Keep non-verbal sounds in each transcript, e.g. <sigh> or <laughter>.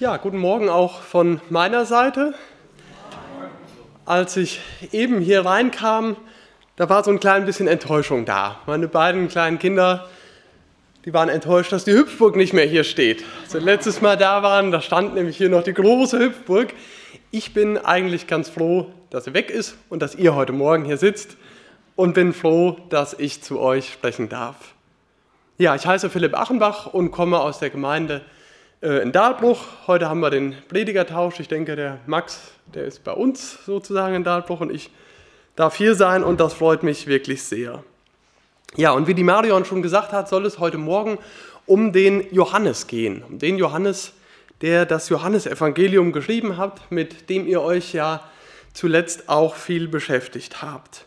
Ja, guten Morgen auch von meiner Seite. Als ich eben hier reinkam, da war so ein klein bisschen Enttäuschung da. Meine beiden kleinen Kinder, die waren enttäuscht, dass die Hüpfburg nicht mehr hier steht. Als sie letztes Mal da waren, da stand nämlich hier noch die große Hüpfburg. Ich bin eigentlich ganz froh, dass sie weg ist und dass ihr heute Morgen hier sitzt und bin froh, dass ich zu euch sprechen darf. Ja, ich heiße Philipp Achenbach und komme aus der Gemeinde äh, in Dahlbruch. Heute haben wir den Predigertausch. Ich denke, der Max, der ist bei uns sozusagen in Dahlbruch und ich darf hier sein und das freut mich wirklich sehr. Ja, und wie die Marion schon gesagt hat, soll es heute Morgen um den Johannes gehen. Um den Johannes, der das Johannesevangelium geschrieben hat, mit dem ihr euch ja zuletzt auch viel beschäftigt habt.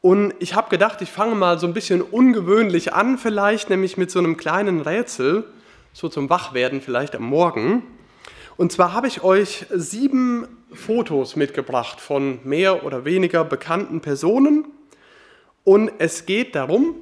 Und ich habe gedacht, ich fange mal so ein bisschen ungewöhnlich an, vielleicht nämlich mit so einem kleinen Rätsel so zum Wachwerden vielleicht am Morgen. Und zwar habe ich euch sieben Fotos mitgebracht von mehr oder weniger bekannten Personen. Und es geht darum,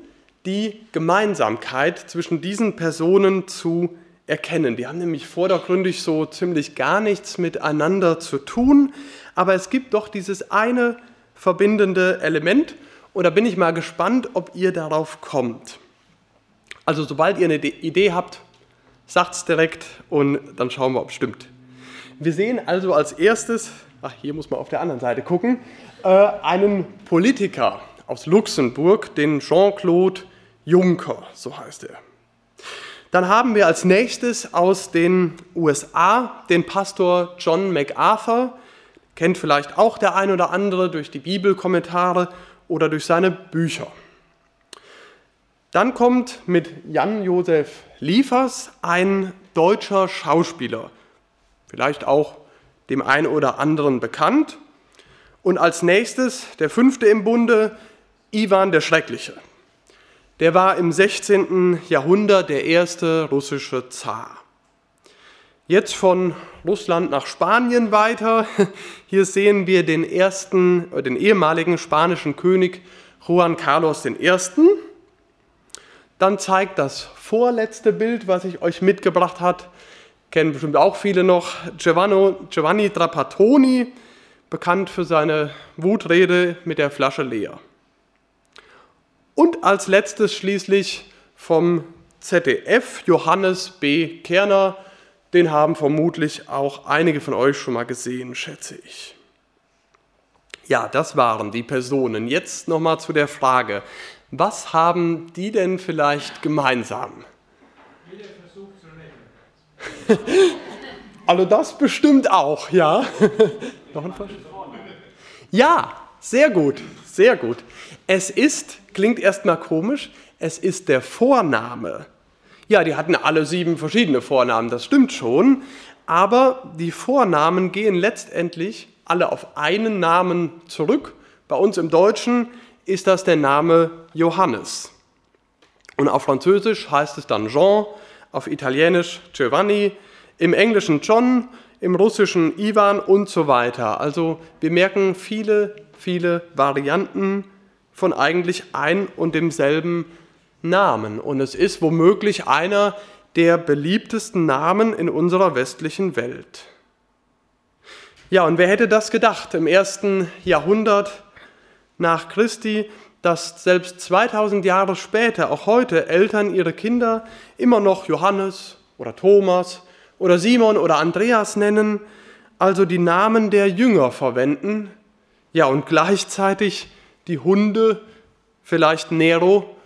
die Gemeinsamkeit zwischen diesen Personen zu erkennen. Die haben nämlich vordergründig so ziemlich gar nichts miteinander zu tun, aber es gibt doch dieses eine verbindende Element und da bin ich mal gespannt, ob ihr darauf kommt. Also sobald ihr eine Idee habt, sagt es direkt und dann schauen wir, ob es stimmt. Wir sehen also als erstes, ach, hier muss man auf der anderen Seite gucken, äh, einen Politiker aus Luxemburg, den Jean-Claude Juncker, so heißt er. Dann haben wir als nächstes aus den USA den Pastor John MacArthur, kennt vielleicht auch der ein oder andere durch die Bibelkommentare oder durch seine Bücher. Dann kommt mit Jan-Josef Liefers ein deutscher Schauspieler, vielleicht auch dem einen oder anderen bekannt. Und als nächstes, der fünfte im Bunde, Ivan der Schreckliche. Der war im 16. Jahrhundert der erste russische Zar. Jetzt von Russland nach Spanien weiter. <laughs> Hier sehen wir den ersten, den ehemaligen spanischen König Juan Carlos I. Dann zeigt das vorletzte Bild, was ich euch mitgebracht habe, kennen bestimmt auch viele noch, Giovanni, Giovanni Trapattoni, bekannt für seine Wutrede mit der Flasche leer. Und als letztes schließlich vom ZDF Johannes B. Kerner, den haben vermutlich auch einige von euch schon mal gesehen, schätze ich. Ja, das waren die Personen. Jetzt nochmal zu der Frage, was haben die denn vielleicht gemeinsam? Jeder versucht zu retten. also das bestimmt auch, ja. <laughs> Noch ein Vers? Ja, sehr gut, sehr gut. Es ist, klingt erstmal komisch, es ist der Vorname. Ja, die hatten alle sieben verschiedene Vornamen, das stimmt schon, aber die Vornamen gehen letztendlich alle auf einen Namen zurück. Bei uns im Deutschen ist das der Name Johannes. Und auf Französisch heißt es dann Jean, auf Italienisch Giovanni, im Englischen John, im Russischen Ivan und so weiter. Also wir merken viele, viele Varianten von eigentlich ein und demselben Namen. Und es ist womöglich einer der beliebtesten Namen in unserer westlichen Welt. Ja, und wer hätte das gedacht im ersten Jahrhundert nach Christi, dass selbst 2000 Jahre später, auch heute, Eltern ihre Kinder immer noch Johannes oder Thomas oder Simon oder Andreas nennen, also die Namen der Jünger verwenden, ja und gleichzeitig die Hunde vielleicht Nero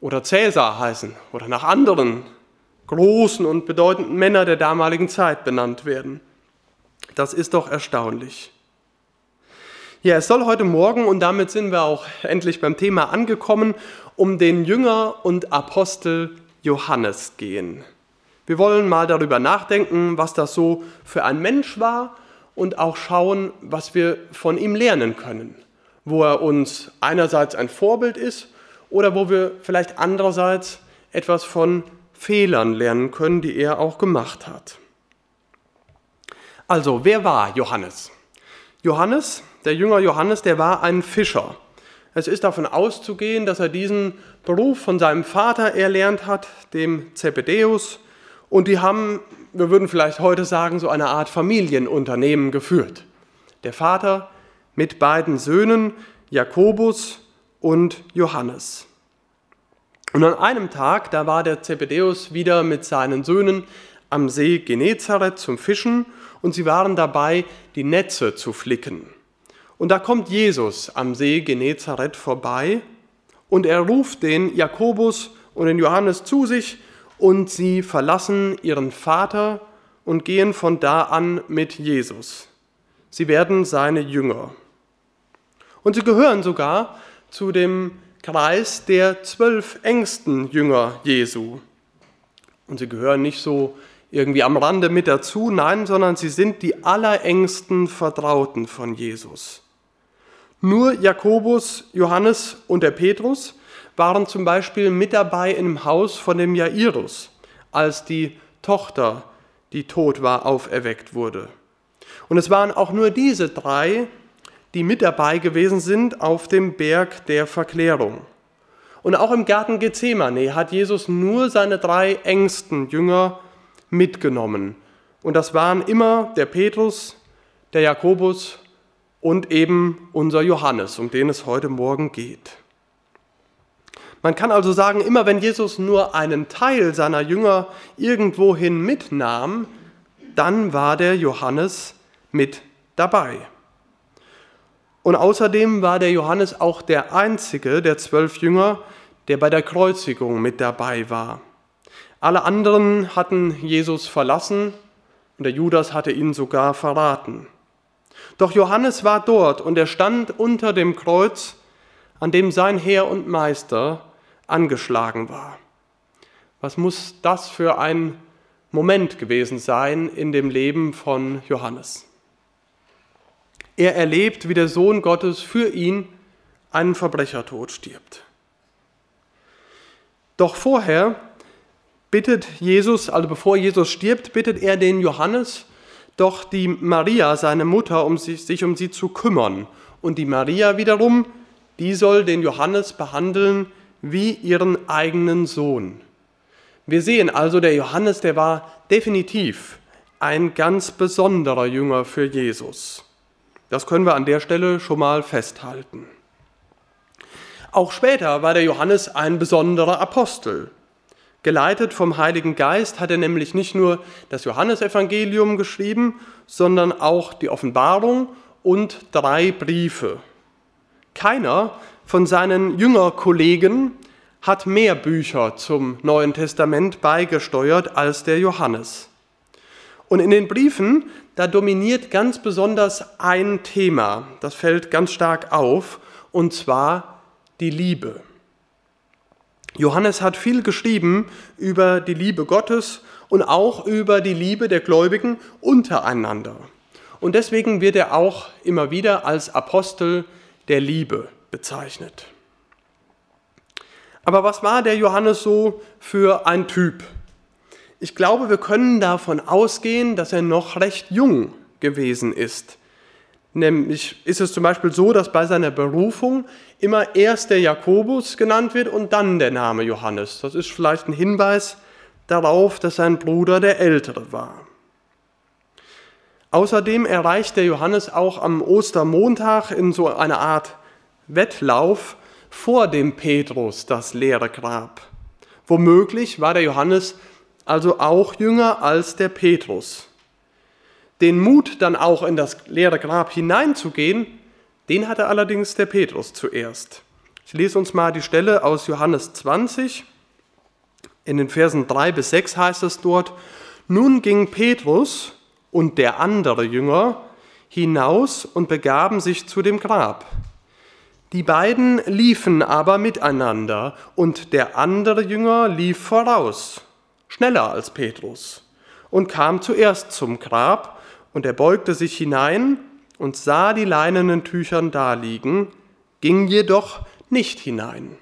oder Cäsar heißen oder nach anderen großen und bedeutenden Männern der damaligen Zeit benannt werden. Das ist doch erstaunlich. Ja, es soll heute Morgen, und damit sind wir auch endlich beim Thema angekommen, um den Jünger und Apostel Johannes gehen. Wir wollen mal darüber nachdenken, was das so für ein Mensch war und auch schauen, was wir von ihm lernen können. Wo er uns einerseits ein Vorbild ist oder wo wir vielleicht andererseits etwas von Fehlern lernen können, die er auch gemacht hat. Also, wer war Johannes? Johannes der Jünger Johannes, der war ein Fischer. Es ist davon auszugehen, dass er diesen Beruf von seinem Vater erlernt hat, dem Zebedeus, und die haben, wir würden vielleicht heute sagen, so eine Art Familienunternehmen geführt. Der Vater mit beiden Söhnen, Jakobus und Johannes. Und an einem Tag, da war der Zebedeus wieder mit seinen Söhnen am See Genezareth zum Fischen und sie waren dabei, die Netze zu flicken. Und da kommt Jesus am See Genezareth vorbei und er ruft den Jakobus und den Johannes zu sich und sie verlassen ihren Vater und gehen von da an mit Jesus. Sie werden seine Jünger. Und sie gehören sogar zu dem Kreis der zwölf engsten Jünger Jesu. Und sie gehören nicht so irgendwie am Rande mit dazu, nein, sondern sie sind die allerengsten Vertrauten von Jesus. Nur Jakobus, Johannes und der Petrus waren zum Beispiel mit dabei im Haus von dem Jairus, als die Tochter, die tot war, auferweckt wurde. Und es waren auch nur diese drei, die mit dabei gewesen sind auf dem Berg der Verklärung. Und auch im Garten Gethsemane hat Jesus nur seine drei engsten Jünger mitgenommen. Und das waren immer der Petrus, der Jakobus und eben unser Johannes, um den es heute Morgen geht. Man kann also sagen, immer wenn Jesus nur einen Teil seiner Jünger irgendwohin mitnahm, dann war der Johannes mit dabei. Und außerdem war der Johannes auch der einzige der zwölf Jünger, der bei der Kreuzigung mit dabei war. Alle anderen hatten Jesus verlassen und der Judas hatte ihn sogar verraten. Doch Johannes war dort und er stand unter dem Kreuz, an dem sein Herr und Meister angeschlagen war. Was muss das für ein Moment gewesen sein in dem Leben von Johannes? Er erlebt, wie der Sohn Gottes für ihn einen Verbrechertod stirbt. Doch vorher bittet Jesus, also bevor Jesus stirbt, bittet er den Johannes, doch die Maria, seine Mutter, um sich, sich um sie zu kümmern. Und die Maria wiederum, die soll den Johannes behandeln wie ihren eigenen Sohn. Wir sehen also, der Johannes, der war definitiv ein ganz besonderer Jünger für Jesus. Das können wir an der Stelle schon mal festhalten. Auch später war der Johannes ein besonderer Apostel. Geleitet vom Heiligen Geist hat er nämlich nicht nur das Johannesevangelium geschrieben, sondern auch die Offenbarung und drei Briefe. Keiner von seinen Jüngerkollegen hat mehr Bücher zum Neuen Testament beigesteuert als der Johannes. Und in den Briefen, da dominiert ganz besonders ein Thema, das fällt ganz stark auf, und zwar die Liebe. Johannes hat viel geschrieben über die Liebe Gottes und auch über die Liebe der Gläubigen untereinander. Und deswegen wird er auch immer wieder als Apostel der Liebe bezeichnet. Aber was war der Johannes so für ein Typ? Ich glaube, wir können davon ausgehen, dass er noch recht jung gewesen ist. Nämlich ist es zum Beispiel so, dass bei seiner Berufung immer erst der Jakobus genannt wird und dann der Name Johannes. Das ist vielleicht ein Hinweis darauf, dass sein Bruder der Ältere war. Außerdem erreicht der Johannes auch am Ostermontag in so einer Art Wettlauf vor dem Petrus das leere Grab. Womöglich war der Johannes also auch jünger als der Petrus den Mut, dann auch in das leere Grab hineinzugehen, den hatte allerdings der Petrus zuerst. Ich lese uns mal die Stelle aus Johannes 20. In den Versen 3 bis 6 heißt es dort, nun ging Petrus und der andere Jünger hinaus und begaben sich zu dem Grab. Die beiden liefen aber miteinander und der andere Jünger lief voraus, schneller als Petrus, und kam zuerst zum Grab und er beugte sich hinein und sah die leinenen Tüchern daliegen, ging jedoch nicht hinein.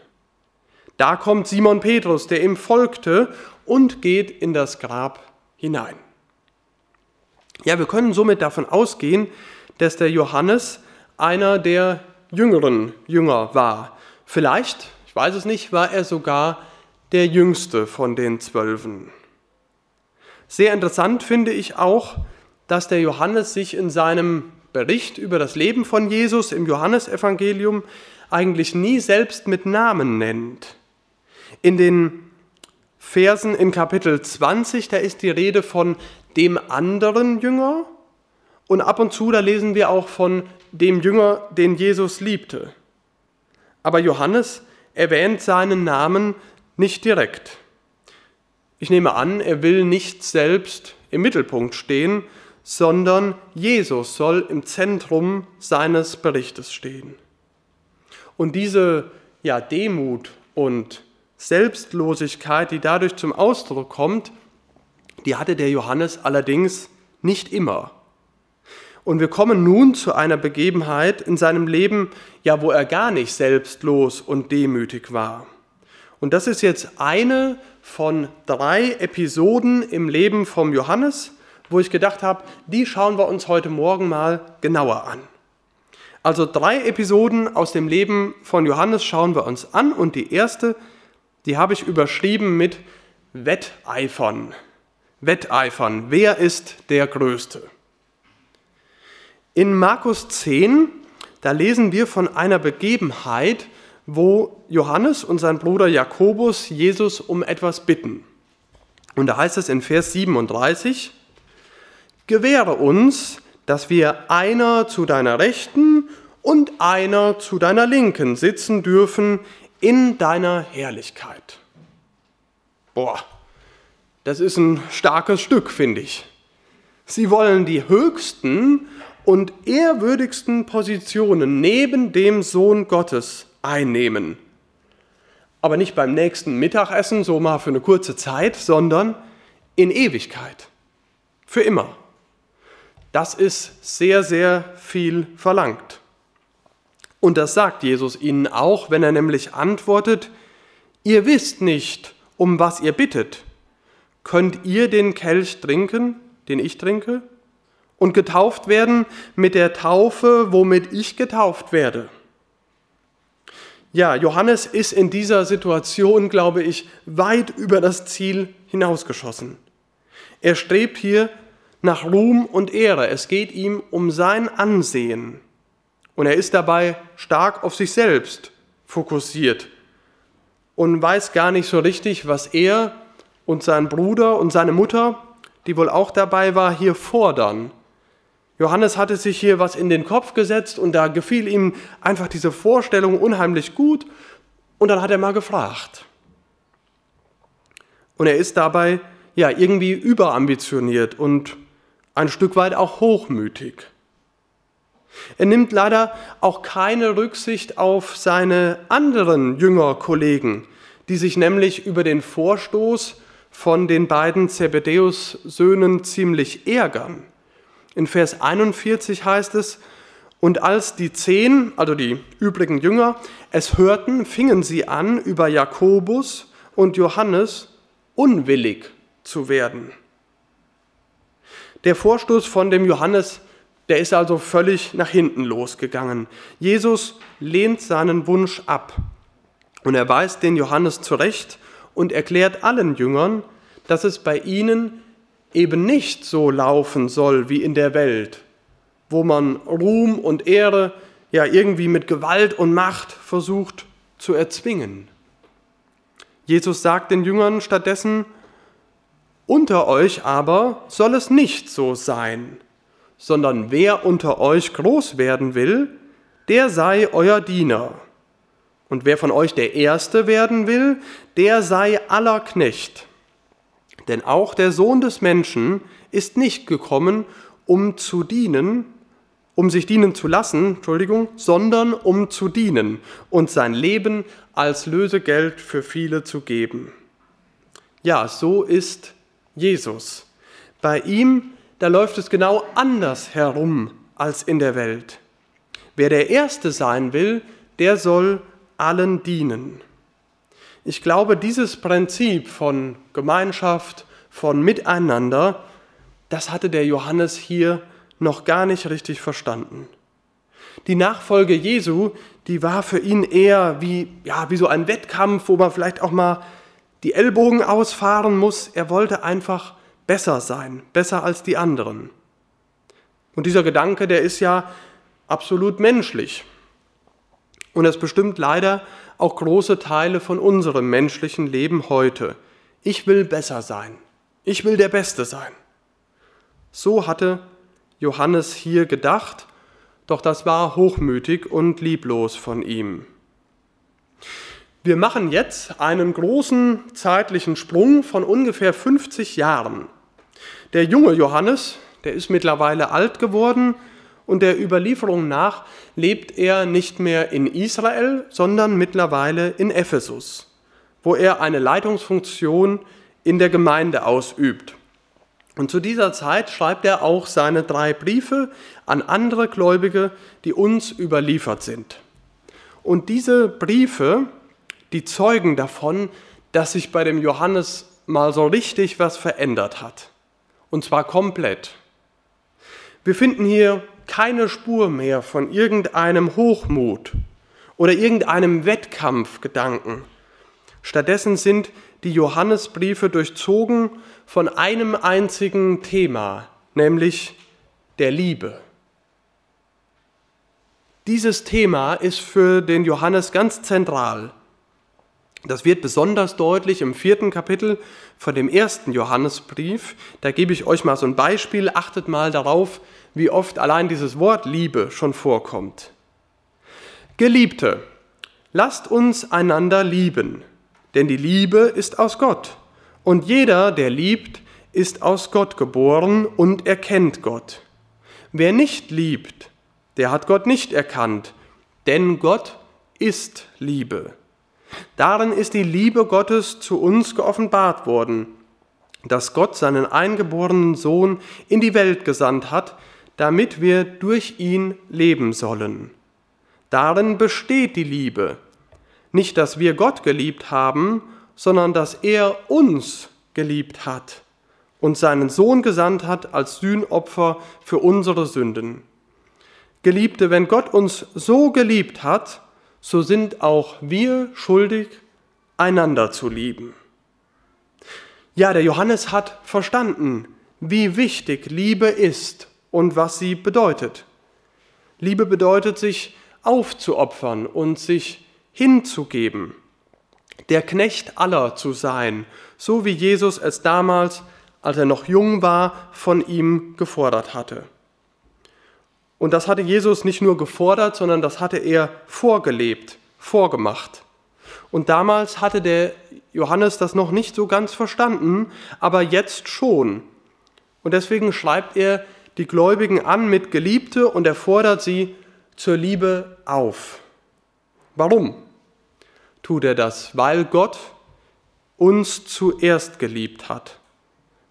Da kommt Simon Petrus, der ihm folgte, und geht in das Grab hinein. Ja, wir können somit davon ausgehen, dass der Johannes einer der jüngeren Jünger war. Vielleicht, ich weiß es nicht, war er sogar der jüngste von den Zwölfen. Sehr interessant finde ich auch, dass der Johannes sich in seinem Bericht über das Leben von Jesus im Johannesevangelium eigentlich nie selbst mit Namen nennt. In den Versen in Kapitel 20, da ist die Rede von dem anderen Jünger und ab und zu, da lesen wir auch von dem Jünger, den Jesus liebte. Aber Johannes erwähnt seinen Namen nicht direkt. Ich nehme an, er will nicht selbst im Mittelpunkt stehen, sondern Jesus soll im Zentrum seines Berichtes stehen. Und diese ja, Demut und Selbstlosigkeit, die dadurch zum Ausdruck kommt, die hatte der Johannes allerdings nicht immer. Und wir kommen nun zu einer Begebenheit in seinem Leben, ja, wo er gar nicht selbstlos und demütig war. Und das ist jetzt eine von drei Episoden im Leben vom Johannes, wo ich gedacht habe, die schauen wir uns heute Morgen mal genauer an. Also drei Episoden aus dem Leben von Johannes schauen wir uns an und die erste, die habe ich überschrieben mit Wetteifern. Wetteifern. Wer ist der Größte? In Markus 10, da lesen wir von einer Begebenheit, wo Johannes und sein Bruder Jakobus Jesus um etwas bitten. Und da heißt es in Vers 37, Gewähre uns, dass wir einer zu deiner Rechten und einer zu deiner Linken sitzen dürfen in deiner Herrlichkeit. Boah, das ist ein starkes Stück, finde ich. Sie wollen die höchsten und ehrwürdigsten Positionen neben dem Sohn Gottes einnehmen. Aber nicht beim nächsten Mittagessen, so mal für eine kurze Zeit, sondern in Ewigkeit. Für immer. Das ist sehr, sehr viel verlangt. Und das sagt Jesus ihnen auch, wenn er nämlich antwortet, ihr wisst nicht, um was ihr bittet. Könnt ihr den Kelch trinken, den ich trinke? und getauft werden mit der Taufe, womit ich getauft werde. Ja, Johannes ist in dieser Situation, glaube ich, weit über das Ziel hinausgeschossen. Er strebt hier nach Ruhm und Ehre. Es geht ihm um sein Ansehen. Und er ist dabei stark auf sich selbst fokussiert und weiß gar nicht so richtig, was er und sein Bruder und seine Mutter, die wohl auch dabei war, hier fordern. Johannes hatte sich hier was in den Kopf gesetzt und da gefiel ihm einfach diese Vorstellung unheimlich gut und dann hat er mal gefragt. Und er ist dabei ja irgendwie überambitioniert und ein Stück weit auch hochmütig. Er nimmt leider auch keine Rücksicht auf seine anderen Jüngerkollegen, die sich nämlich über den Vorstoß von den beiden Zebedäus-Söhnen ziemlich ärgern. In Vers 41 heißt es, und als die zehn, also die übrigen Jünger, es hörten, fingen sie an, über Jakobus und Johannes unwillig zu werden. Der Vorstoß von dem Johannes, der ist also völlig nach hinten losgegangen. Jesus lehnt seinen Wunsch ab und er weist den Johannes zurecht und erklärt allen Jüngern, dass es bei ihnen eben nicht so laufen soll wie in der Welt, wo man Ruhm und Ehre ja irgendwie mit Gewalt und Macht versucht zu erzwingen. Jesus sagt den Jüngern stattdessen, unter euch aber soll es nicht so sein, sondern wer unter euch groß werden will, der sei euer Diener. Und wer von euch der Erste werden will, der sei aller Knecht. Denn auch der Sohn des Menschen ist nicht gekommen, um zu dienen, um sich dienen zu lassen, Entschuldigung, sondern um zu dienen und sein Leben als Lösegeld für viele zu geben. Ja, so ist Jesus. Bei ihm, da läuft es genau anders herum als in der Welt. Wer der Erste sein will, der soll allen dienen. Ich glaube, dieses Prinzip von Gemeinschaft, von Miteinander, das hatte der Johannes hier noch gar nicht richtig verstanden. Die Nachfolge Jesu, die war für ihn eher wie, ja, wie so ein Wettkampf, wo man vielleicht auch mal die Ellbogen ausfahren muss. Er wollte einfach besser sein, besser als die anderen. Und dieser Gedanke, der ist ja absolut menschlich. Und es bestimmt leider auch große Teile von unserem menschlichen Leben heute. Ich will besser sein. Ich will der Beste sein. So hatte Johannes hier gedacht, doch das war hochmütig und lieblos von ihm. Wir machen jetzt einen großen zeitlichen Sprung von ungefähr 50 Jahren. Der junge Johannes, der ist mittlerweile alt geworden und der Überlieferung nach lebt er nicht mehr in Israel, sondern mittlerweile in Ephesus, wo er eine Leitungsfunktion in der Gemeinde ausübt. Und zu dieser Zeit schreibt er auch seine drei Briefe an andere Gläubige, die uns überliefert sind. Und diese Briefe, die zeugen davon, dass sich bei dem Johannes mal so richtig was verändert hat. Und zwar komplett. Wir finden hier keine Spur mehr von irgendeinem Hochmut oder irgendeinem Wettkampfgedanken. Stattdessen sind die Johannesbriefe durchzogen von einem einzigen Thema, nämlich der Liebe. Dieses Thema ist für den Johannes ganz zentral. Das wird besonders deutlich im vierten Kapitel von dem ersten Johannesbrief. Da gebe ich euch mal so ein Beispiel. Achtet mal darauf, wie oft allein dieses Wort Liebe schon vorkommt. Geliebte, lasst uns einander lieben, denn die Liebe ist aus Gott. Und jeder, der liebt, ist aus Gott geboren und erkennt Gott. Wer nicht liebt, der hat Gott nicht erkannt, denn Gott ist Liebe. Darin ist die Liebe Gottes zu uns geoffenbart worden, dass Gott seinen eingeborenen Sohn in die Welt gesandt hat, damit wir durch ihn leben sollen. Darin besteht die Liebe. Nicht, dass wir Gott geliebt haben, sondern dass er uns geliebt hat und seinen Sohn gesandt hat als Sühnopfer für unsere Sünden. Geliebte, wenn Gott uns so geliebt hat, so sind auch wir schuldig, einander zu lieben. Ja, der Johannes hat verstanden, wie wichtig Liebe ist und was sie bedeutet. Liebe bedeutet, sich aufzuopfern und sich hinzugeben, der Knecht aller zu sein, so wie Jesus es damals, als er noch jung war, von ihm gefordert hatte. Und das hatte Jesus nicht nur gefordert, sondern das hatte er vorgelebt, vorgemacht. Und damals hatte der Johannes das noch nicht so ganz verstanden, aber jetzt schon. Und deswegen schreibt er die Gläubigen an mit Geliebte und er fordert sie zur Liebe auf. Warum tut er das? Weil Gott uns zuerst geliebt hat,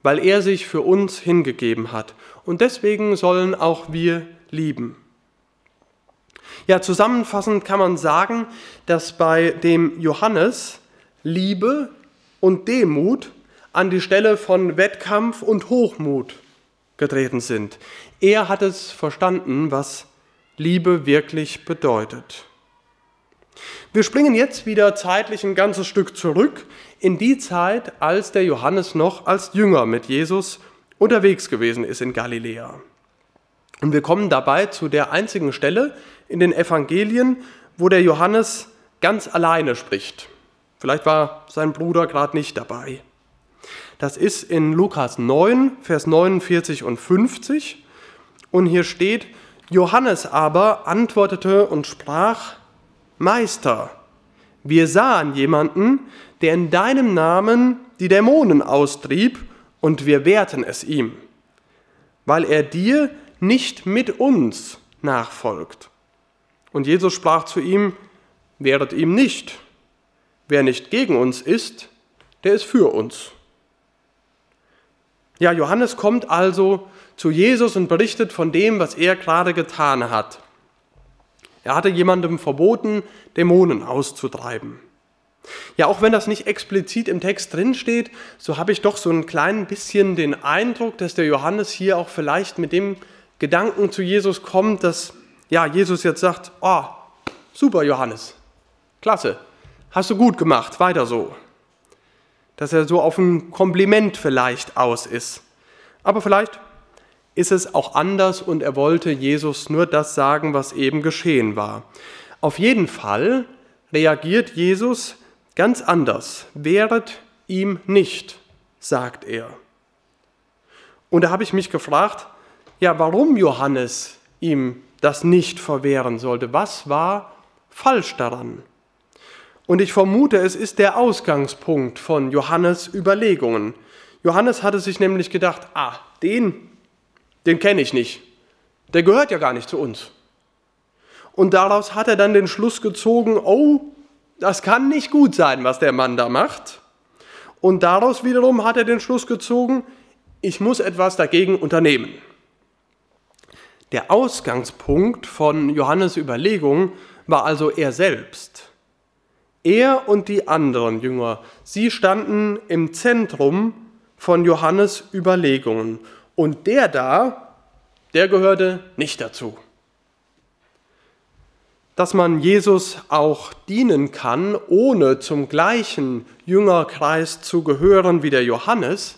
weil er sich für uns hingegeben hat. Und deswegen sollen auch wir lieben. Ja, zusammenfassend kann man sagen, dass bei dem Johannes Liebe und Demut an die Stelle von Wettkampf und Hochmut getreten sind. Er hat es verstanden, was Liebe wirklich bedeutet. Wir springen jetzt wieder zeitlich ein ganzes Stück zurück in die Zeit, als der Johannes noch als Jünger mit Jesus unterwegs gewesen ist in Galiläa. Und wir kommen dabei zu der einzigen Stelle in den Evangelien, wo der Johannes ganz alleine spricht. Vielleicht war sein Bruder gerade nicht dabei. Das ist in Lukas 9, Vers 49 und 50. Und hier steht, Johannes aber antwortete und sprach, Meister, wir sahen jemanden, der in deinem Namen die Dämonen austrieb, und wir wehrten es ihm, weil er dir nicht mit uns nachfolgt. Und Jesus sprach zu ihm, wehret ihm nicht. Wer nicht gegen uns ist, der ist für uns. Ja, Johannes kommt also zu Jesus und berichtet von dem, was er gerade getan hat. Er hatte jemandem verboten, Dämonen auszutreiben. Ja, auch wenn das nicht explizit im Text drinsteht, so habe ich doch so ein klein bisschen den Eindruck, dass der Johannes hier auch vielleicht mit dem Gedanken zu Jesus kommt, dass ja, Jesus jetzt sagt, oh, super Johannes, klasse, hast du gut gemacht, weiter so. Dass er so auf ein Kompliment vielleicht aus ist. Aber vielleicht ist es auch anders und er wollte Jesus nur das sagen, was eben geschehen war. Auf jeden Fall reagiert Jesus ganz anders. Wehret ihm nicht, sagt er. Und da habe ich mich gefragt, ja, warum Johannes ihm das nicht verwehren sollte. Was war falsch daran? Und ich vermute, es ist der Ausgangspunkt von Johannes Überlegungen. Johannes hatte sich nämlich gedacht, ah, den, den kenne ich nicht. Der gehört ja gar nicht zu uns. Und daraus hat er dann den Schluss gezogen, oh, das kann nicht gut sein, was der Mann da macht. Und daraus wiederum hat er den Schluss gezogen, ich muss etwas dagegen unternehmen. Der Ausgangspunkt von Johannes Überlegungen war also er selbst. Er und die anderen Jünger, sie standen im Zentrum von Johannes Überlegungen. Und der da, der gehörte nicht dazu. Dass man Jesus auch dienen kann, ohne zum gleichen Jüngerkreis zu gehören wie der Johannes,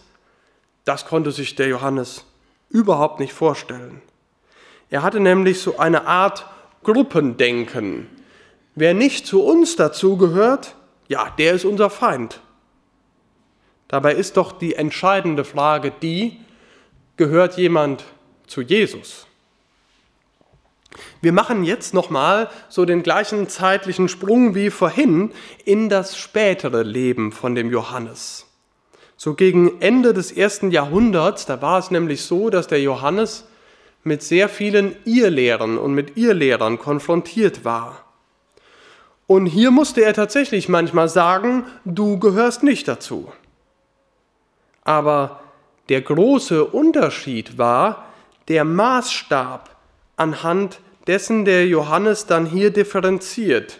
das konnte sich der Johannes überhaupt nicht vorstellen. Er hatte nämlich so eine Art Gruppendenken. Wer nicht zu uns dazugehört, ja, der ist unser Feind. Dabei ist doch die entscheidende Frage die, gehört jemand zu Jesus? Wir machen jetzt nochmal so den gleichen zeitlichen Sprung wie vorhin in das spätere Leben von dem Johannes. So gegen Ende des ersten Jahrhunderts, da war es nämlich so, dass der Johannes mit sehr vielen Irrlehrern und mit Irrlehrern konfrontiert war. Und hier musste er tatsächlich manchmal sagen, du gehörst nicht dazu. Aber der große Unterschied war der Maßstab, anhand dessen der Johannes dann hier differenziert.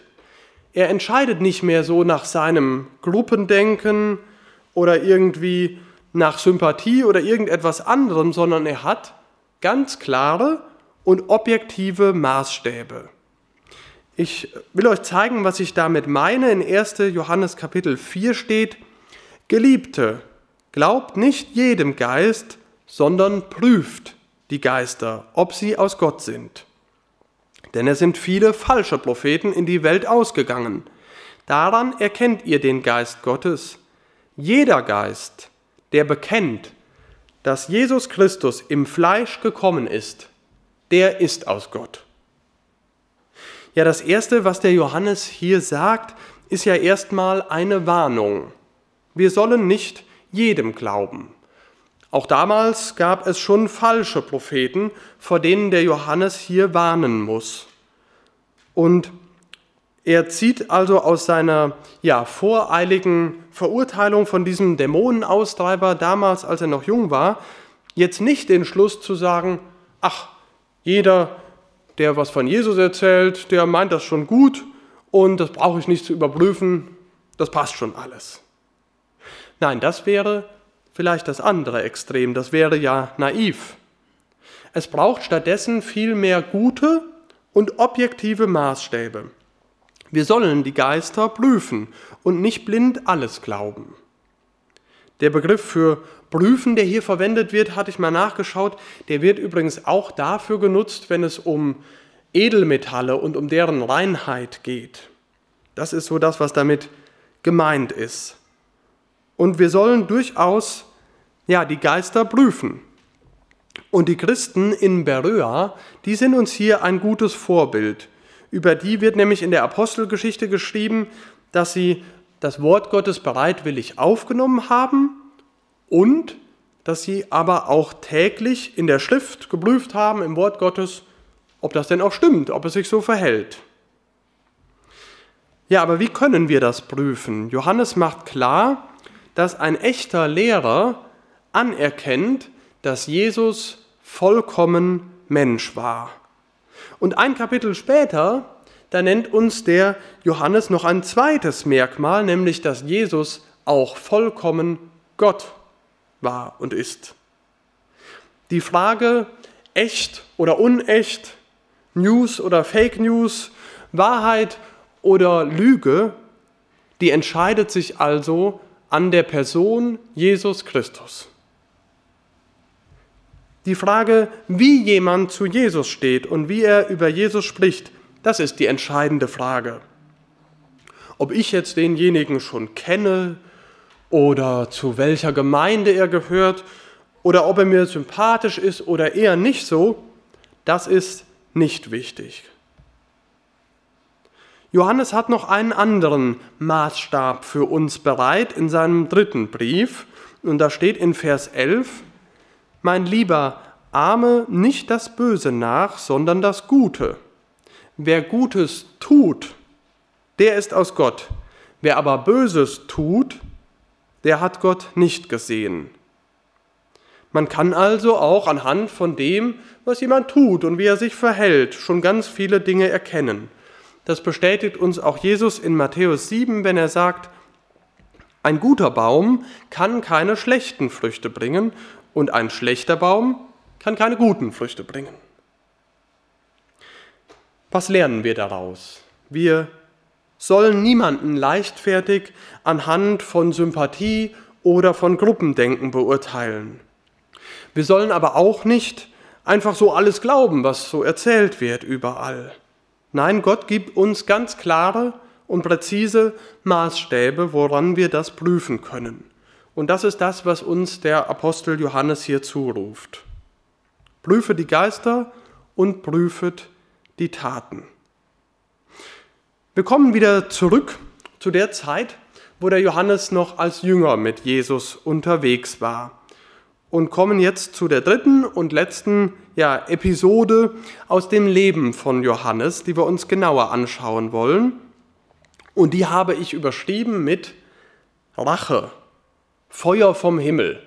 Er entscheidet nicht mehr so nach seinem Gruppendenken oder irgendwie nach Sympathie oder irgendetwas anderem, sondern er hat ganz klare und objektive Maßstäbe. Ich will euch zeigen, was ich damit meine. In 1. Johannes Kapitel 4 steht, Geliebte, glaubt nicht jedem Geist, sondern prüft die Geister, ob sie aus Gott sind. Denn es sind viele falsche Propheten in die Welt ausgegangen. Daran erkennt ihr den Geist Gottes. Jeder Geist, der bekennt, dass Jesus Christus im Fleisch gekommen ist, der ist aus Gott. Ja, das Erste, was der Johannes hier sagt, ist ja erstmal eine Warnung. Wir sollen nicht jedem glauben. Auch damals gab es schon falsche Propheten, vor denen der Johannes hier warnen muss. Und er zieht also aus seiner ja, voreiligen Verurteilung von diesem Dämonenaustreiber damals, als er noch jung war, jetzt nicht den Schluss zu sagen, ach, jeder, der was von Jesus erzählt, der meint das schon gut und das brauche ich nicht zu überprüfen, das passt schon alles. Nein, das wäre vielleicht das andere Extrem, das wäre ja naiv. Es braucht stattdessen viel mehr gute und objektive Maßstäbe. Wir sollen die Geister prüfen und nicht blind alles glauben. Der Begriff für prüfen, der hier verwendet wird, hatte ich mal nachgeschaut, der wird übrigens auch dafür genutzt, wenn es um Edelmetalle und um deren Reinheit geht. Das ist so das, was damit gemeint ist. Und wir sollen durchaus ja, die Geister prüfen. Und die Christen in Beröa, die sind uns hier ein gutes Vorbild. Über die wird nämlich in der Apostelgeschichte geschrieben, dass sie das Wort Gottes bereitwillig aufgenommen haben und dass sie aber auch täglich in der Schrift geprüft haben, im Wort Gottes, ob das denn auch stimmt, ob es sich so verhält. Ja, aber wie können wir das prüfen? Johannes macht klar, dass ein echter Lehrer anerkennt, dass Jesus vollkommen Mensch war. Und ein Kapitel später, da nennt uns der Johannes noch ein zweites Merkmal, nämlich dass Jesus auch vollkommen Gott war und ist. Die Frage echt oder unecht, News oder Fake News, Wahrheit oder Lüge, die entscheidet sich also an der Person Jesus Christus. Die Frage, wie jemand zu Jesus steht und wie er über Jesus spricht, das ist die entscheidende Frage. Ob ich jetzt denjenigen schon kenne oder zu welcher Gemeinde er gehört oder ob er mir sympathisch ist oder eher nicht so, das ist nicht wichtig. Johannes hat noch einen anderen Maßstab für uns bereit in seinem dritten Brief. Und da steht in Vers 11, Mein Lieber, ahme nicht das Böse nach, sondern das Gute. Wer Gutes tut, der ist aus Gott. Wer aber Böses tut, der hat Gott nicht gesehen. Man kann also auch anhand von dem, was jemand tut und wie er sich verhält, schon ganz viele Dinge erkennen. Das bestätigt uns auch Jesus in Matthäus 7, wenn er sagt, ein guter Baum kann keine schlechten Früchte bringen und ein schlechter Baum kann keine guten Früchte bringen. Was lernen wir daraus? Wir sollen niemanden leichtfertig anhand von Sympathie oder von Gruppendenken beurteilen. Wir sollen aber auch nicht einfach so alles glauben, was so erzählt wird überall. Nein, Gott gibt uns ganz klare und präzise Maßstäbe, woran wir das prüfen können. Und das ist das, was uns der Apostel Johannes hier zuruft. Prüfe die Geister und prüfet die Taten. Wir kommen wieder zurück zu der Zeit, wo der Johannes noch als Jünger mit Jesus unterwegs war und kommen jetzt zu der dritten und letzten ja, Episode aus dem Leben von Johannes, die wir uns genauer anschauen wollen. Und die habe ich überschrieben mit Rache, Feuer vom Himmel.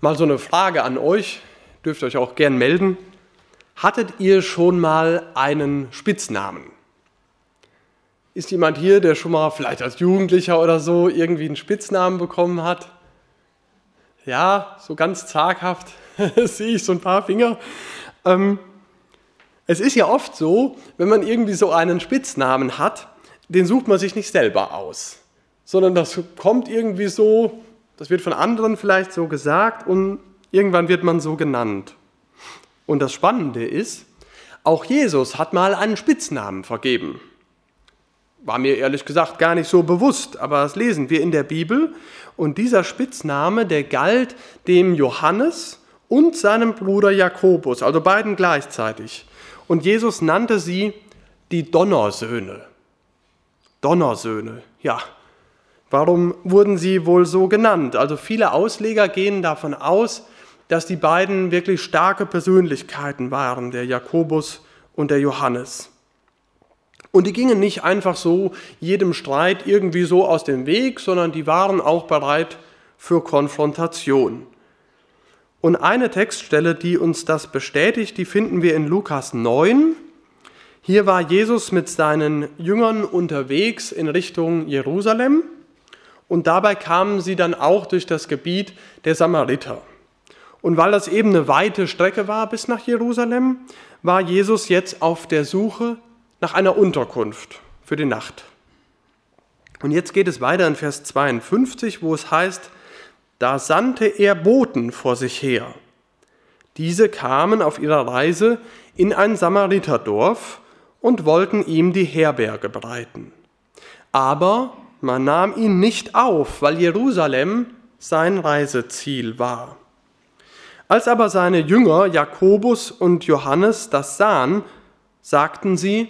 Mal so eine Frage an euch, dürft ihr euch auch gern melden. Hattet ihr schon mal einen Spitznamen? Ist jemand hier, der schon mal vielleicht als Jugendlicher oder so irgendwie einen Spitznamen bekommen hat? Ja, so ganz zaghaft <laughs> sehe ich so ein paar Finger. Ähm, es ist ja oft so, wenn man irgendwie so einen Spitznamen hat, den sucht man sich nicht selber aus, sondern das kommt irgendwie so, das wird von anderen vielleicht so gesagt und irgendwann wird man so genannt. Und das Spannende ist, auch Jesus hat mal einen Spitznamen vergeben. War mir ehrlich gesagt gar nicht so bewusst, aber das lesen wir in der Bibel. Und dieser Spitzname, der galt dem Johannes und seinem Bruder Jakobus, also beiden gleichzeitig. Und Jesus nannte sie die Donnersöhne. Donnersöhne, ja. Warum wurden sie wohl so genannt? Also viele Ausleger gehen davon aus, dass die beiden wirklich starke Persönlichkeiten waren, der Jakobus und der Johannes. Und die gingen nicht einfach so jedem Streit irgendwie so aus dem Weg, sondern die waren auch bereit für Konfrontation. Und eine Textstelle, die uns das bestätigt, die finden wir in Lukas 9. Hier war Jesus mit seinen Jüngern unterwegs in Richtung Jerusalem und dabei kamen sie dann auch durch das Gebiet der Samariter. Und weil das eben eine weite Strecke war bis nach Jerusalem, war Jesus jetzt auf der Suche nach einer Unterkunft für die Nacht. Und jetzt geht es weiter in Vers 52, wo es heißt, da sandte er Boten vor sich her. Diese kamen auf ihrer Reise in ein Samariterdorf und wollten ihm die Herberge bereiten. Aber man nahm ihn nicht auf, weil Jerusalem sein Reiseziel war. Als aber seine Jünger Jakobus und Johannes das sahen, sagten sie,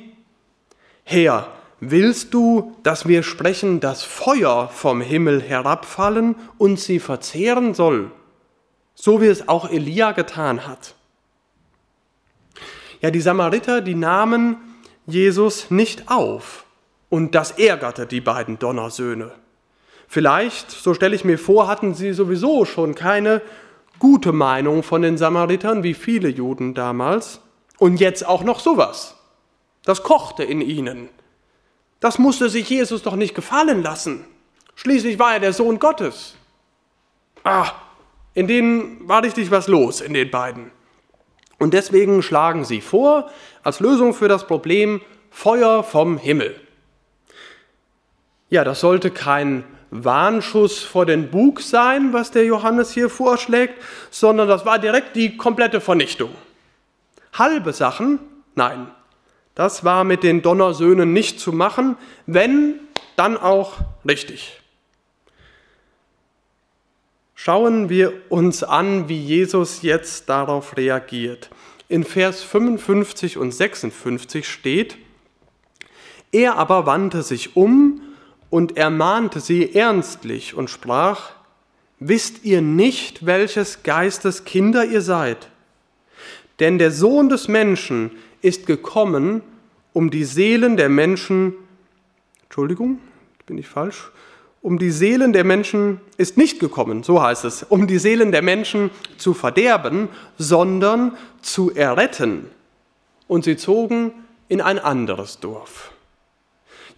Herr, willst du, dass wir sprechen, dass Feuer vom Himmel herabfallen und sie verzehren soll, so wie es auch Elia getan hat? Ja, die Samariter, die nahmen Jesus nicht auf und das ärgerte die beiden Donnersöhne. Vielleicht, so stelle ich mir vor, hatten sie sowieso schon keine gute Meinung von den Samaritern, wie viele Juden damals, und jetzt auch noch sowas. Das kochte in ihnen. Das musste sich Jesus doch nicht gefallen lassen. Schließlich war er der Sohn Gottes. Ah, in denen war richtig was los, in den beiden. Und deswegen schlagen sie vor, als Lösung für das Problem, Feuer vom Himmel. Ja, das sollte kein Warnschuss vor den Bug sein, was der Johannes hier vorschlägt, sondern das war direkt die komplette Vernichtung. Halbe Sachen, nein, das war mit den Donnersöhnen nicht zu machen, wenn, dann auch richtig. Schauen wir uns an, wie Jesus jetzt darauf reagiert. In Vers 55 und 56 steht, er aber wandte sich um und ermahnte sie ernstlich und sprach, Wisst ihr nicht, welches Geistes Kinder ihr seid? Denn der Sohn des Menschen ist gekommen, um die Seelen der Menschen, Entschuldigung, bin ich falsch, um die Seelen der Menschen ist nicht gekommen, so heißt es, um die Seelen der Menschen zu verderben, sondern zu erretten. Und sie zogen in ein anderes Dorf.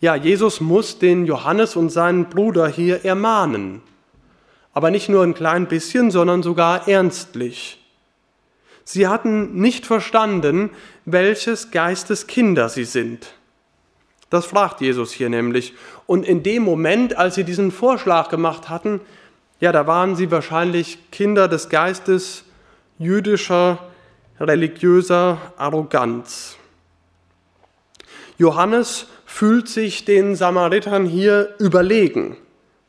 Ja, Jesus muss den Johannes und seinen Bruder hier ermahnen. Aber nicht nur ein klein bisschen, sondern sogar ernstlich. Sie hatten nicht verstanden, welches Geistes Kinder sie sind. Das fragt Jesus hier nämlich. Und in dem Moment, als sie diesen Vorschlag gemacht hatten, ja, da waren sie wahrscheinlich Kinder des Geistes jüdischer, religiöser Arroganz. Johannes fühlt sich den Samaritern hier überlegen,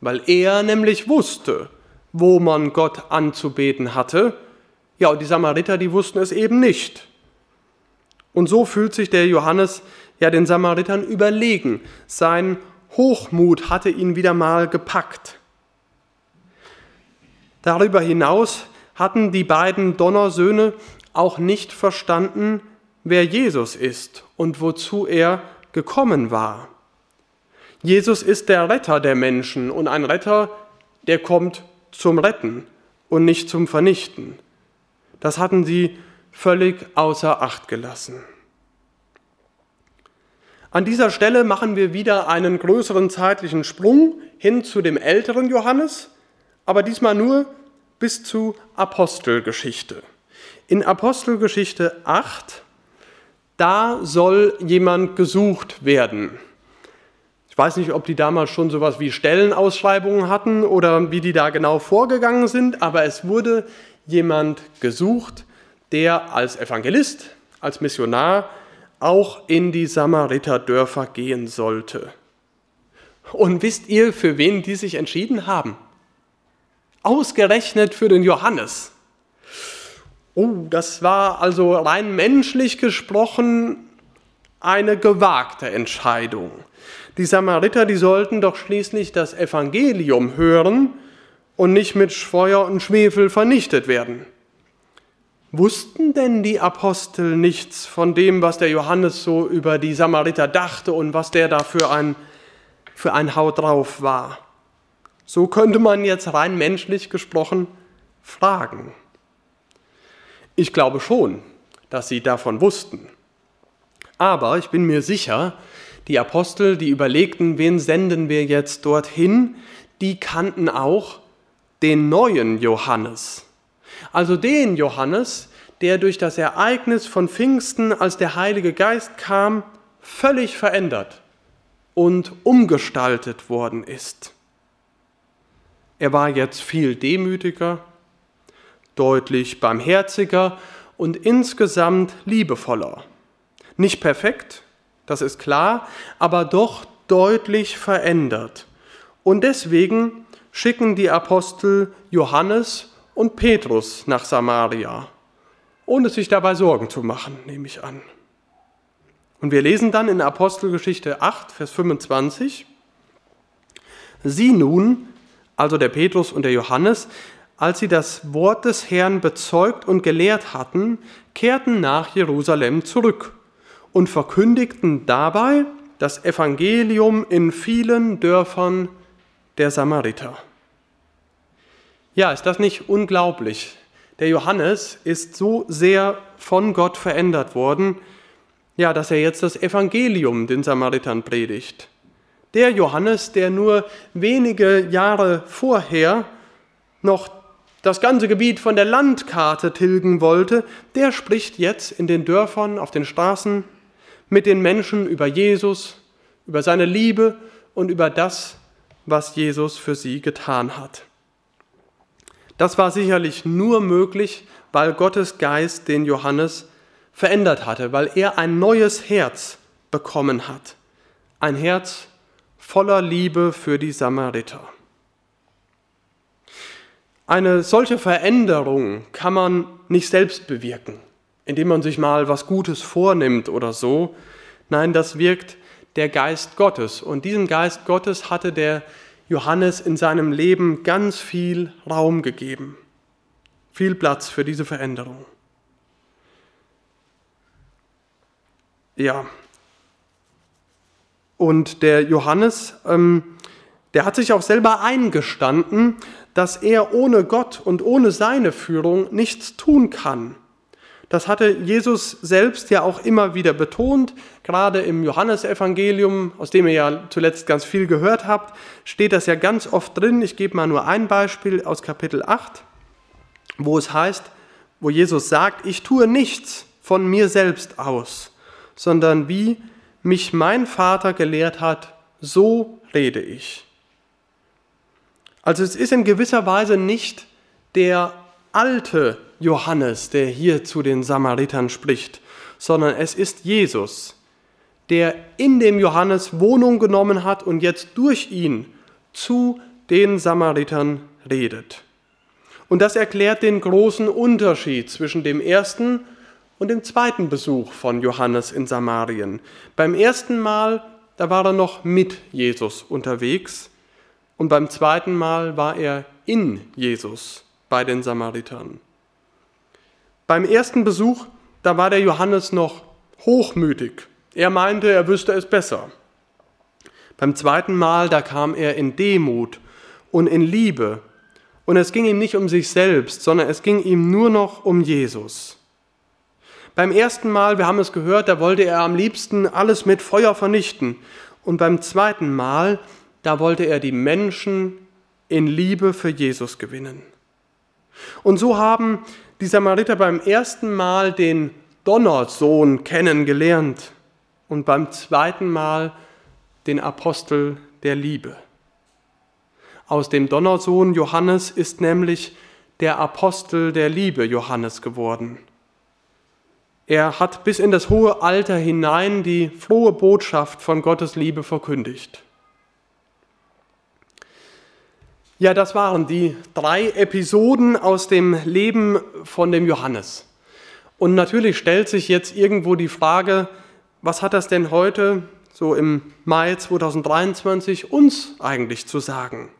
weil er nämlich wusste, wo man Gott anzubeten hatte. Ja, und die Samariter, die wussten es eben nicht. Und so fühlt sich der Johannes ja den Samaritern überlegen. Sein Hochmut hatte ihn wieder mal gepackt. Darüber hinaus hatten die beiden Donnersöhne auch nicht verstanden, wer Jesus ist und wozu er gekommen war. Jesus ist der Retter der Menschen und ein Retter, der kommt zum Retten und nicht zum Vernichten. Das hatten sie völlig außer Acht gelassen. An dieser Stelle machen wir wieder einen größeren zeitlichen Sprung hin zu dem älteren Johannes, aber diesmal nur bis zu Apostelgeschichte. In Apostelgeschichte 8 da soll jemand gesucht werden. Ich weiß nicht, ob die damals schon sowas wie Stellenausschreibungen hatten oder wie die da genau vorgegangen sind, aber es wurde jemand gesucht, der als Evangelist, als Missionar auch in die Samariterdörfer gehen sollte. Und wisst ihr, für wen die sich entschieden haben? Ausgerechnet für den Johannes. Oh, das war also rein menschlich gesprochen eine gewagte Entscheidung. Die Samariter, die sollten doch schließlich das Evangelium hören und nicht mit Feuer und Schwefel vernichtet werden. Wussten denn die Apostel nichts von dem, was der Johannes so über die Samariter dachte und was der da für ein, für ein Haut drauf war? So könnte man jetzt rein menschlich gesprochen fragen. Ich glaube schon, dass sie davon wussten. Aber ich bin mir sicher, die Apostel, die überlegten, wen senden wir jetzt dorthin, die kannten auch den neuen Johannes. Also den Johannes, der durch das Ereignis von Pfingsten, als der Heilige Geist kam, völlig verändert und umgestaltet worden ist. Er war jetzt viel demütiger, deutlich barmherziger und insgesamt liebevoller. Nicht perfekt, das ist klar, aber doch deutlich verändert. Und deswegen schicken die Apostel Johannes und Petrus nach Samaria, ohne sich dabei Sorgen zu machen, nehme ich an. Und wir lesen dann in Apostelgeschichte 8, Vers 25, Sie nun, also der Petrus und der Johannes, als sie das Wort des Herrn bezeugt und gelehrt hatten, kehrten nach Jerusalem zurück und verkündigten dabei das Evangelium in vielen Dörfern der Samariter. Ja, ist das nicht unglaublich? Der Johannes ist so sehr von Gott verändert worden, ja, dass er jetzt das Evangelium den Samaritern predigt. Der Johannes, der nur wenige Jahre vorher noch das ganze Gebiet von der Landkarte tilgen wollte, der spricht jetzt in den Dörfern, auf den Straßen mit den Menschen über Jesus, über seine Liebe und über das, was Jesus für sie getan hat. Das war sicherlich nur möglich, weil Gottes Geist den Johannes verändert hatte, weil er ein neues Herz bekommen hat. Ein Herz voller Liebe für die Samariter. Eine solche Veränderung kann man nicht selbst bewirken, indem man sich mal was Gutes vornimmt oder so. Nein, das wirkt der Geist Gottes. Und diesem Geist Gottes hatte der Johannes in seinem Leben ganz viel Raum gegeben, viel Platz für diese Veränderung. Ja, und der Johannes, ähm, der hat sich auch selber eingestanden, dass er ohne Gott und ohne seine Führung nichts tun kann. Das hatte Jesus selbst ja auch immer wieder betont. Gerade im Johannesevangelium, aus dem ihr ja zuletzt ganz viel gehört habt, steht das ja ganz oft drin. Ich gebe mal nur ein Beispiel aus Kapitel 8, wo es heißt, wo Jesus sagt, ich tue nichts von mir selbst aus, sondern wie mich mein Vater gelehrt hat, so rede ich. Also es ist in gewisser Weise nicht der alte Johannes, der hier zu den Samaritern spricht, sondern es ist Jesus, der in dem Johannes Wohnung genommen hat und jetzt durch ihn zu den Samaritern redet. Und das erklärt den großen Unterschied zwischen dem ersten und dem zweiten Besuch von Johannes in Samarien. Beim ersten Mal, da war er noch mit Jesus unterwegs und beim zweiten Mal war er in Jesus bei den Samaritern. Beim ersten Besuch, da war der Johannes noch hochmütig. Er meinte, er wüsste es besser. Beim zweiten Mal, da kam er in Demut und in Liebe. Und es ging ihm nicht um sich selbst, sondern es ging ihm nur noch um Jesus. Beim ersten Mal, wir haben es gehört, da wollte er am liebsten alles mit Feuer vernichten. Und beim zweiten Mal, da wollte er die Menschen in Liebe für Jesus gewinnen. Und so haben die Samariter beim ersten Mal den Donnersohn kennengelernt und beim zweiten Mal den Apostel der Liebe. Aus dem Donnersohn Johannes ist nämlich der Apostel der Liebe Johannes geworden. Er hat bis in das hohe Alter hinein die frohe Botschaft von Gottes Liebe verkündigt. Ja, das waren die drei Episoden aus dem Leben von dem Johannes. Und natürlich stellt sich jetzt irgendwo die Frage, was hat das denn heute, so im Mai 2023, uns eigentlich zu sagen?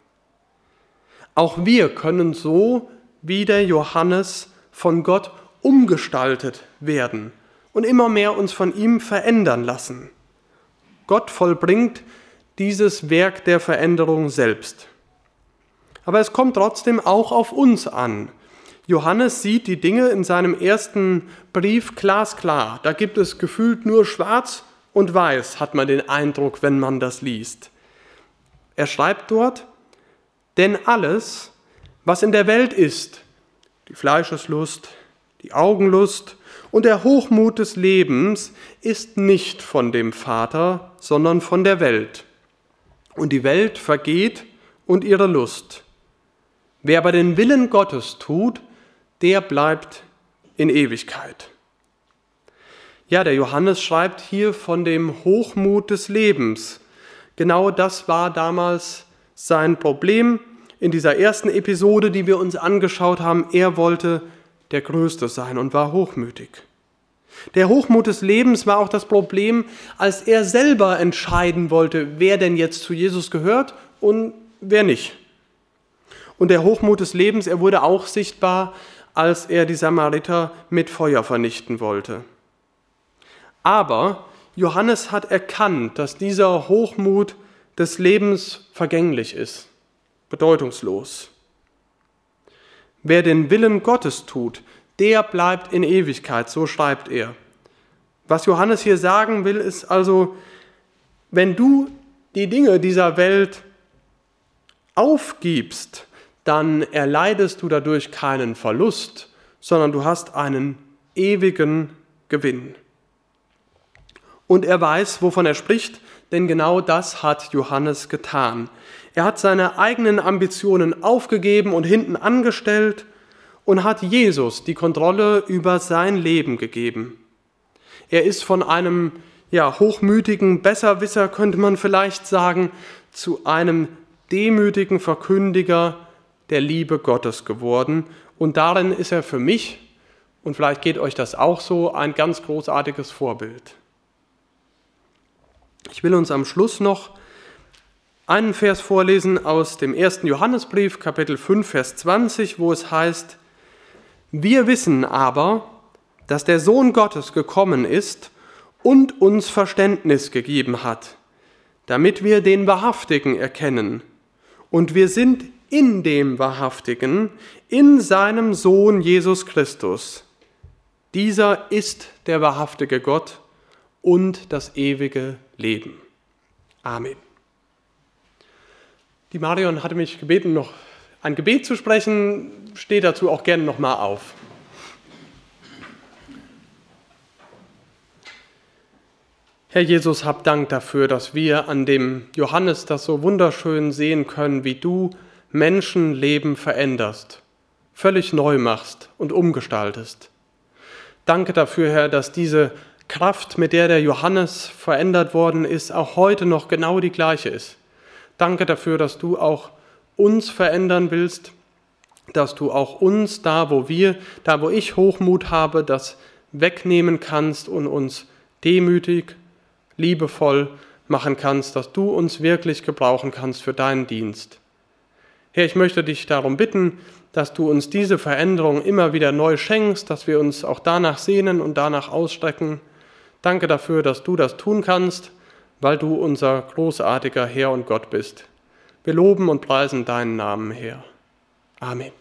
Auch wir können so wie der Johannes von Gott umgestaltet werden und immer mehr uns von ihm verändern lassen. Gott vollbringt dieses Werk der Veränderung selbst. Aber es kommt trotzdem auch auf uns an. Johannes sieht die Dinge in seinem ersten Brief glasklar. Da gibt es gefühlt nur schwarz und weiß, hat man den Eindruck, wenn man das liest. Er schreibt dort, denn alles, was in der Welt ist, die Fleischeslust, die Augenlust und der Hochmut des Lebens, ist nicht von dem Vater, sondern von der Welt. Und die Welt vergeht und ihre Lust. Wer aber den Willen Gottes tut, der bleibt in Ewigkeit. Ja, der Johannes schreibt hier von dem Hochmut des Lebens. Genau das war damals sein Problem in dieser ersten Episode, die wir uns angeschaut haben. Er wollte der Größte sein und war hochmütig. Der Hochmut des Lebens war auch das Problem, als er selber entscheiden wollte, wer denn jetzt zu Jesus gehört und wer nicht. Und der Hochmut des Lebens, er wurde auch sichtbar, als er die Samariter mit Feuer vernichten wollte. Aber Johannes hat erkannt, dass dieser Hochmut des Lebens vergänglich ist, bedeutungslos. Wer den Willen Gottes tut, der bleibt in Ewigkeit, so schreibt er. Was Johannes hier sagen will, ist also, wenn du die Dinge dieser Welt aufgibst, dann erleidest du dadurch keinen Verlust, sondern du hast einen ewigen Gewinn. Und er weiß, wovon er spricht, denn genau das hat Johannes getan. Er hat seine eigenen Ambitionen aufgegeben und hinten angestellt und hat Jesus die Kontrolle über sein Leben gegeben. Er ist von einem ja, hochmütigen Besserwisser, könnte man vielleicht sagen, zu einem demütigen Verkündiger der Liebe Gottes geworden. Und darin ist er für mich, und vielleicht geht euch das auch so, ein ganz großartiges Vorbild. Ich will uns am Schluss noch einen Vers vorlesen aus dem ersten Johannesbrief, Kapitel 5, Vers 20, wo es heißt, wir wissen aber, dass der Sohn Gottes gekommen ist und uns Verständnis gegeben hat, damit wir den Wahrhaftigen erkennen. Und wir sind in dem Wahrhaftigen, in seinem Sohn Jesus Christus. Dieser ist der wahrhaftige Gott und das ewige Leben. Amen. Die Marion hatte mich gebeten, noch ein Gebet zu sprechen. Stehe dazu auch gerne nochmal auf. Herr Jesus, hab Dank dafür, dass wir an dem Johannes das so wunderschön sehen können, wie du Menschenleben veränderst, völlig neu machst und umgestaltest. Danke dafür, Herr, dass diese Kraft, mit der der Johannes verändert worden ist, auch heute noch genau die gleiche ist. Danke dafür, dass du auch uns verändern willst, dass du auch uns da, wo wir, da, wo ich Hochmut habe, das wegnehmen kannst und uns demütig liebevoll machen kannst, dass du uns wirklich gebrauchen kannst für deinen Dienst. Herr, ich möchte dich darum bitten, dass du uns diese Veränderung immer wieder neu schenkst, dass wir uns auch danach sehnen und danach ausstrecken. Danke dafür, dass du das tun kannst, weil du unser großartiger Herr und Gott bist. Wir loben und preisen deinen Namen, Herr. Amen.